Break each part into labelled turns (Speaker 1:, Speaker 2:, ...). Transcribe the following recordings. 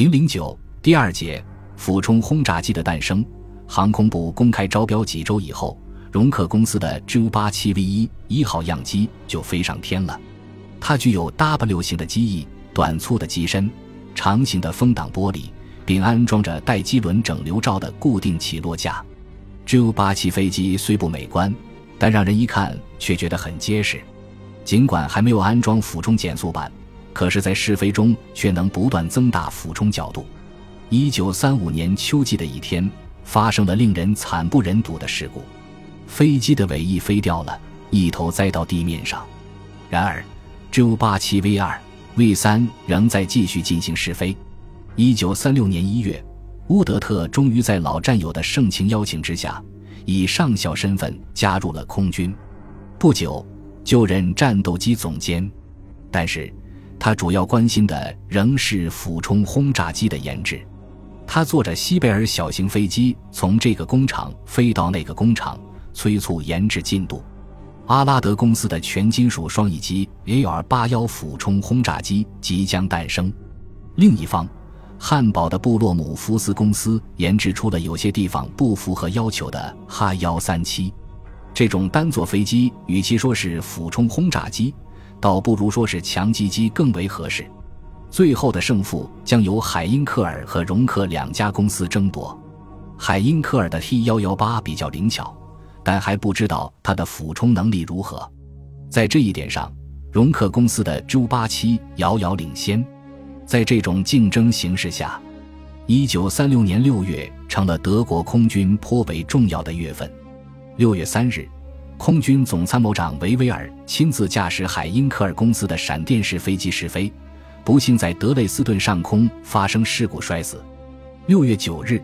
Speaker 1: 零零九第二节俯冲轰炸机的诞生。航空部公开招标几周以后，荣克公司的 Ju 八七 V 一一号样机就飞上天了。它具有 W 型的机翼、短粗的机身、长形的风挡玻璃，并安装着带机轮整流罩的固定起落架。Ju 八七飞机虽不美观，但让人一看却觉得很结实。尽管还没有安装俯冲减速板。可是，在试飞中却能不断增大俯冲角度。一九三五年秋季的一天，发生了令人惨不忍睹的事故，飞机的尾翼飞掉了，一头栽到地面上。然而，Ju 八七 V 二、V 三仍在继续进行试飞。一九三六年一月，乌德特终于在老战友的盛情邀请之下，以上校身份加入了空军。不久，就任战斗机总监。但是，他主要关心的仍是俯冲轰炸机的研制。他坐着西贝尔小型飞机从这个工厂飞到那个工厂，催促研制进度。阿拉德公司的全金属双翼机 AR 八幺俯冲轰炸机即将诞生。另一方，汉堡的布洛姆福斯公司研制出了有些地方不符合要求的哈幺三七。这种单座飞机，与其说是俯冲轰炸机。倒不如说是强击机更为合适。最后的胜负将由海因克尔和荣克两家公司争夺。海因克尔的 T 幺幺八比较灵巧，但还不知道它的俯冲能力如何。在这一点上，荣克公司的 Ju 八七遥遥领先。在这种竞争形势下，一九三六年六月成了德国空军颇为重要的月份。六月三日。空军总参谋长维维尔亲自驾驶海因克尔公司的闪电式飞机试飞，不幸在德累斯顿上空发生事故摔死。六月九日，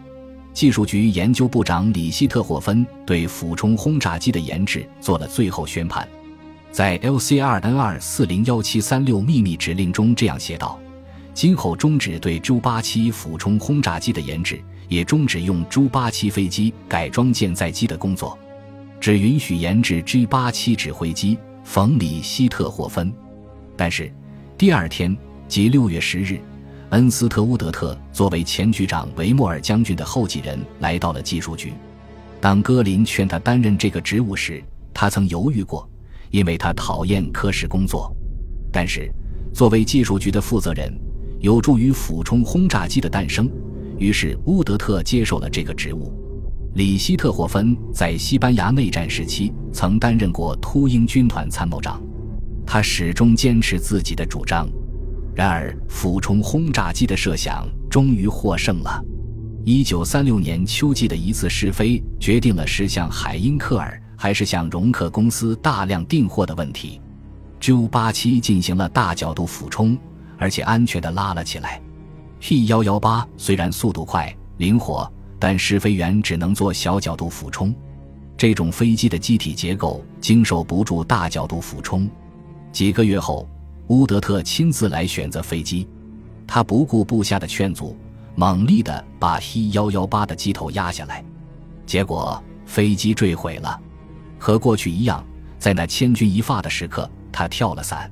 Speaker 1: 技术局研究部长里希特霍芬对俯冲轰炸机的研制做了最后宣判，在 L C R N 二四零幺七三六秘密指令中这样写道：今后终止对朱八七俯冲轰炸机的研制，也终止用朱八七飞机改装舰载机的工作。只允许研制 G 八七指挥机，冯里希特霍芬。但是，第二天即六月十日，恩斯特乌德特作为前局长维莫尔将军的后继人来到了技术局。当戈林劝他担任这个职务时，他曾犹豫过，因为他讨厌科室工作。但是，作为技术局的负责人，有助于俯冲轰炸机的诞生，于是乌德特接受了这个职务。里希特霍芬在西班牙内战时期曾担任过秃鹰军团参谋长，他始终坚持自己的主张。然而，俯冲轰炸机的设想终于获胜了。一九三六年秋季的一次试飞，决定了是向海因克尔还是向容克公司大量订货的问题。Ju 八七进行了大角度俯冲，而且安全地拉了起来。P 幺幺八虽然速度快、灵活。但试飞员只能做小角度俯冲，这种飞机的机体结构经受不住大角度俯冲。几个月后，乌德特亲自来选择飞机，他不顾部下的劝阻，猛力地把 T 幺幺八的机头压下来，结果飞机坠毁了。和过去一样，在那千钧一发的时刻，他跳了伞。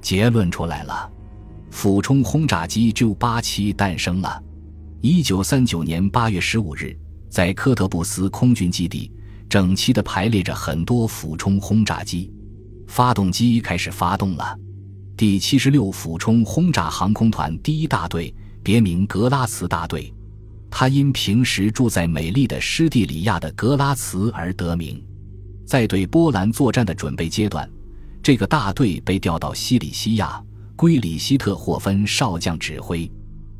Speaker 1: 结论出来了，俯冲轰炸机 Ju 八七诞生了。一九三九年八月十五日，在科特布斯空军基地，整齐地排列着很多俯冲轰炸机，发动机开始发动了。第七十六俯冲轰炸航空团第一大队，别名格拉茨大队，它因平时住在美丽的施蒂里亚的格拉茨而得名。在对波兰作战的准备阶段，这个大队被调到西里西亚，归里希特霍芬少将指挥。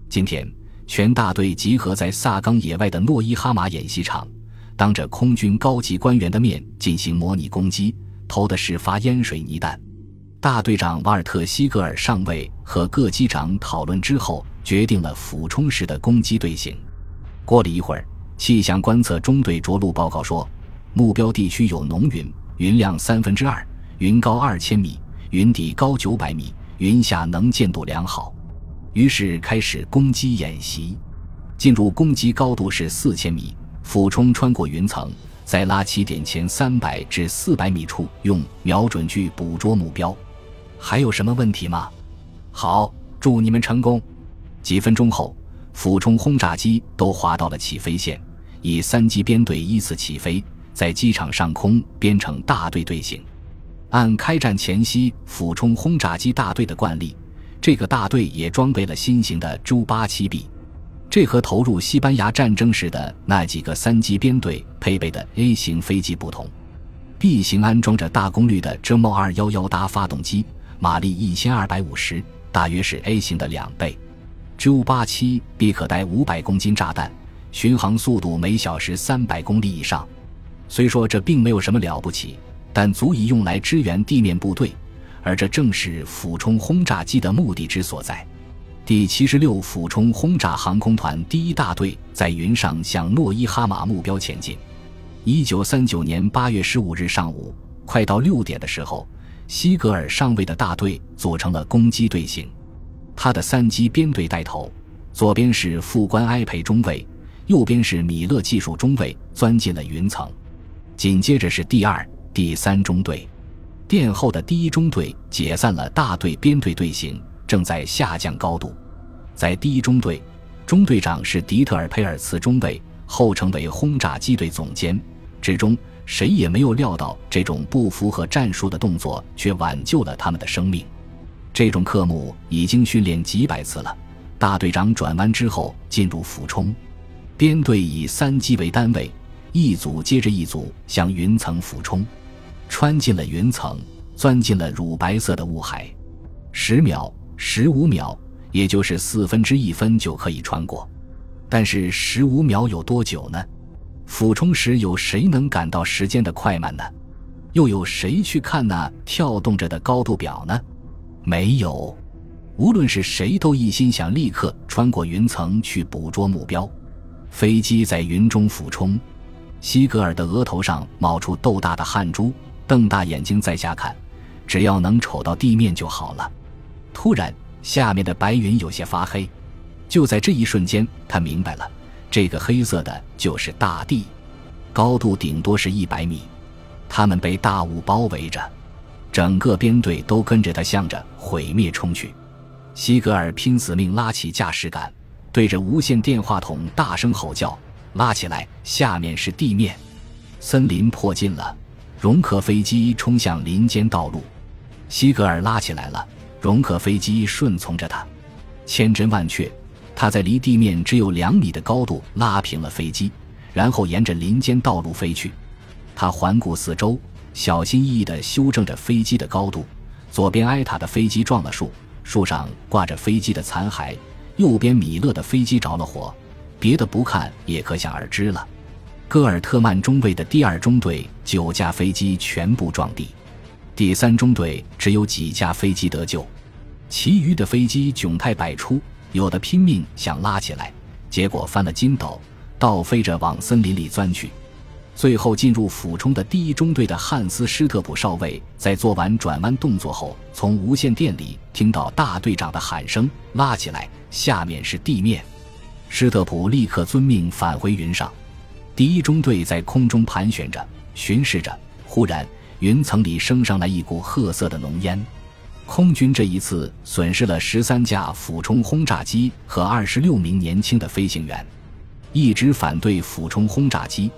Speaker 1: 今天。全大队集合在萨冈野外的诺伊哈马演习场，当着空军高级官员的面进行模拟攻击，投的是发烟水泥弹。大队长瓦尔特西格尔上尉和各机长讨论之后，决定了俯冲式的攻击队形。过了一会儿，气象观测中队着陆报告说，目标地区有浓云，云量三分之二，云高二千米，云底高九百米，云下能见度良好。于是开始攻击演习，进入攻击高度是四千米，俯冲穿过云层，在拉起点前三百至四百米处用瞄准具捕捉目标。还有什么问题吗？好，祝你们成功。几分钟后，俯冲轰炸机都滑到了起飞线，以三机编队依次起飞，在机场上空编成大队队形。按开战前夕俯冲轰炸机大队的惯例，这个大队也装备了新型的 Ju-87B。这和投入西班牙战争时的那几个三机编队配备的 A 型飞机不同。B 型安装着大功率的 j m 2 1 1搭发动机，马力一千二百五十，大约是 A 型的两倍。Ju-87B 可带五百公斤炸弹，巡航速度每小时三百公里以上。虽说这并没有什么了不起，但足以用来支援地面部队，而这正是俯冲轰炸机的目的之所在。第七十六俯冲轰炸航空团第一大队在云上向诺伊哈马目标前进。一九三九年八月十五日上午，快到六点的时候，西格尔上尉的大队组成了攻击队形。他的三机编队带头，左边是副官埃培中尉，右边是米勒技术中尉，钻进了云层。紧接着是第二、第三中队，殿后的第一中队解散了大队编队队形，正在下降高度。在第一中队，中队长是迪特尔佩尔茨中尉，后成为轰炸机队总监。之中，谁也没有料到这种不符合战术的动作，却挽救了他们的生命。这种科目已经训练几百次了。大队长转弯之后进入俯冲，编队以三机为单位，一组接着一组向云层俯冲，穿进了云层，钻进了乳白色的雾海。十秒、十五秒，也就是四分之一分就可以穿过。但是十五秒有多久呢？俯冲时有谁能感到时间的快慢呢？又有谁去看那跳动着的高度表呢？没有，无论是谁都一心想立刻穿过云层去捕捉目标。飞机在云中俯冲，西格尔的额头上冒出豆大的汗珠，瞪大眼睛在下看，只要能瞅到地面就好了。突然，下面的白云有些发黑，就在这一瞬间，他明白了，这个黑色的就是大地，高度顶多是一百米，他们被大雾包围着。整个编队都跟着他向着毁灭冲去。西格尔拼死命拉起驾驶杆，对着无线电话筒大声吼叫：“拉起来，下面是地面。”森林迫近了，容克飞机冲向林间道路。西格尔拉起来了，容克飞机顺从着他。千真万确，他在离地面只有两米的高度拉平了飞机，然后沿着林间道路飞去。他环顾四周。小心翼翼地修正着飞机的高度，左边埃塔的飞机撞了树，树上挂着飞机的残骸；右边米勒的飞机着了火，别的不看也可想而知了。戈尔特曼中尉的第二中队九架飞机全部撞地，第三中队只有几架飞机得救，其余的飞机窘态百出，有的拼命想拉起来，结果翻了筋斗，倒飞着往森林里钻去。最后进入俯冲的第一中队的汉斯·施特普少尉，在做完转弯动作后，从无线电里听到大队长的喊声：“拉起来，下面是地面。”施特普立刻遵命返回云上。第一中队在空中盘旋着，巡视着。忽然，云层里升上来一股褐色的浓烟。空军这一次损失了十三架俯冲轰炸机和二十六名年轻的飞行员。一直反对俯冲轰炸机。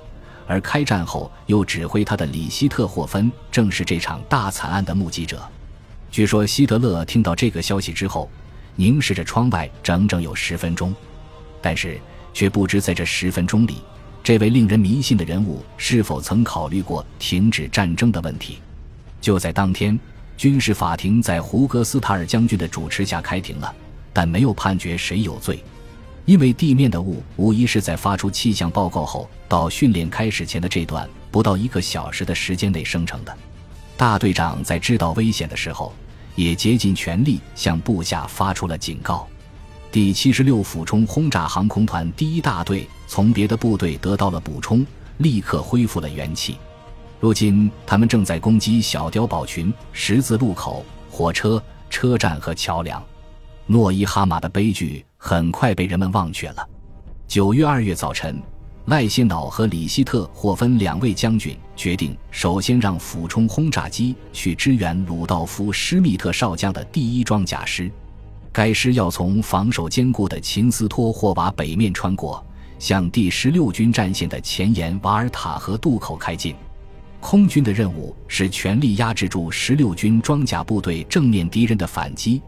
Speaker 1: 而开战后又指挥他的里希特霍芬正是这场大惨案的目击者。据说希特勒听到这个消息之后，凝视着窗外整整有十分钟，但是却不知在这十分钟里，这位令人迷信的人物是否曾考虑过停止战争的问题。就在当天，军事法庭在胡格斯塔尔将军的主持下开庭了，但没有判决谁有罪。因为地面的雾无疑是在发出气象报告后到训练开始前的这段不到一个小时的时间内生成的。大队长在知道危险的时候，也竭尽全力向部下发出了警告。第七十六俯冲轰炸航空团第一大队从别的部队得到了补充，立刻恢复了元气。如今，他们正在攻击小碉堡群、十字路口、火车、车站和桥梁。诺伊哈马的悲剧很快被人们忘却了。九月二月早晨，赖谢瑙和里希特霍芬两位将军决定，首先让俯冲轰炸机去支援鲁道夫·施密特少将的第一装甲师。该师要从防守坚固的秦斯托霍瓦北面穿过，向第十六军战线的前沿瓦尔塔河渡口开进。空军的任务是全力压制住十六军装甲部队正面敌人的反击，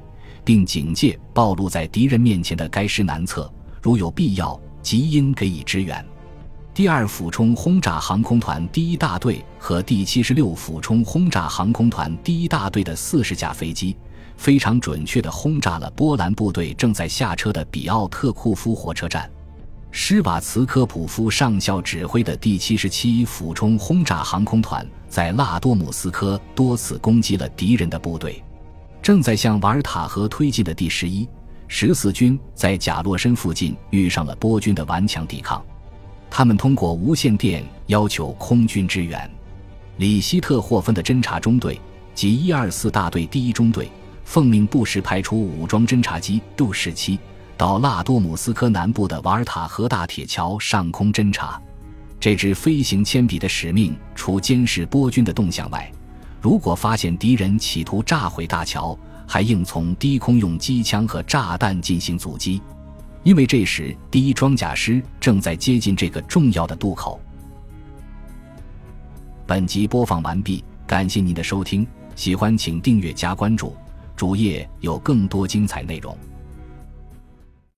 Speaker 1: 并警戒暴露在敌人面前的该师南侧，如有必要，即应给予支援。第二俯冲轰炸航空团第一大队和第七十六俯冲轰炸航空团第一大队的四十架飞机，非常准确地轰炸了波兰部队正在下车的比奥特库夫火车站。施瓦茨科普夫上校指挥的第七十七俯冲轰炸航空团在拉多姆斯科多次攻击了敌人的部队。正在向瓦尔塔河推进的第十一、十四军在贾洛申附近遇上了波军的顽强抵抗。他们通过无线电要求空军支援。里希特霍芬的侦察中队及一二四大队第一中队奉命不时派出武装侦察机杜十七。到拉多姆斯科南部的瓦尔塔河大铁桥上空侦察，这支飞行铅笔的使命除监视波军的动向外，如果发现敌人企图炸毁大桥，还应从低空用机枪和炸弹进行阻击。因为这时第一装甲师正在接近这个重要的渡口。本集播放完毕，感谢您的收听，喜欢请订阅加关注，主页有更多精彩内容。